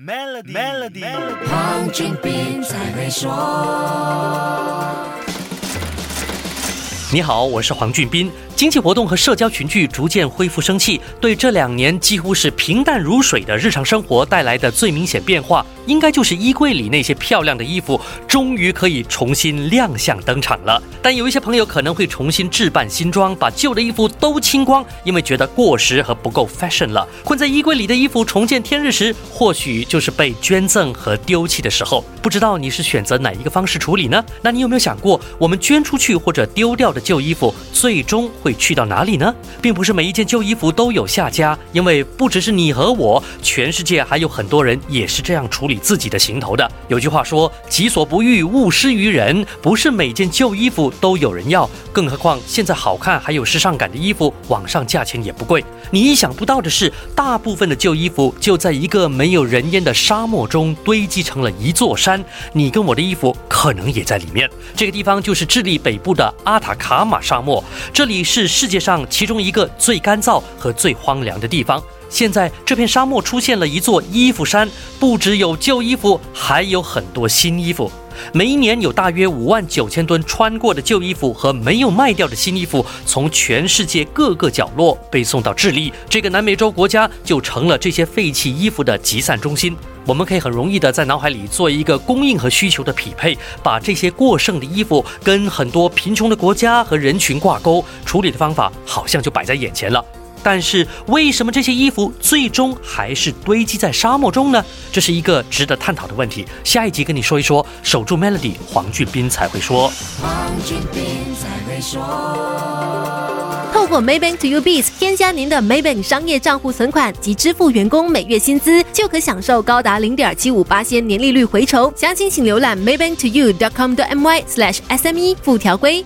Melody，Melody，黄俊斌才会说。你好，我是黄俊斌。经济活动和社交群聚逐渐恢复生气，对这两年几乎是平淡如水的日常生活带来的最明显变化，应该就是衣柜里那些漂亮的衣服终于可以重新亮相登场了。但有一些朋友可能会重新置办新装，把旧的衣服都清光，因为觉得过时和不够 fashion 了。困在衣柜里的衣服重见天日时，或许就是被捐赠和丢弃的时候。不知道你是选择哪一个方式处理呢？那你有没有想过，我们捐出去或者丢掉的旧衣服，最终会？会去到哪里呢？并不是每一件旧衣服都有下家，因为不只是你和我，全世界还有很多人也是这样处理自己的行头的。有句话说：“己所不欲，勿施于人。”不是每件旧衣服都有人要，更何况现在好看还有时尚感的衣服，网上价钱也不贵。你意想不到的是，大部分的旧衣服就在一个没有人烟的沙漠中堆积成了一座山。你跟我的衣服可能也在里面。这个地方就是智利北部的阿塔卡马沙漠，这里是。是世界上其中一个最干燥和最荒凉的地方。现在这片沙漠出现了一座衣服山，不只有旧衣服，还有很多新衣服。每一年有大约五万九千吨穿过的旧衣服和没有卖掉的新衣服，从全世界各个角落被送到智利这个南美洲国家，就成了这些废弃衣服的集散中心。我们可以很容易的在脑海里做一个供应和需求的匹配，把这些过剩的衣服跟很多贫穷的国家和人群挂钩，处理的方法好像就摆在眼前了。但是为什么这些衣服最终还是堆积在沙漠中呢？这是一个值得探讨的问题。下一集跟你说一说，守住 Melody，黄俊斌才会说。黄俊斌才会说。透过 Maybank to You Biz 添加您的 Maybank 商业账户存款及支付员工每月薪资，就可享受高达零点七五八仙年利率回酬。详情请浏览 Maybank to You dot com 的 my slash sme 附条规。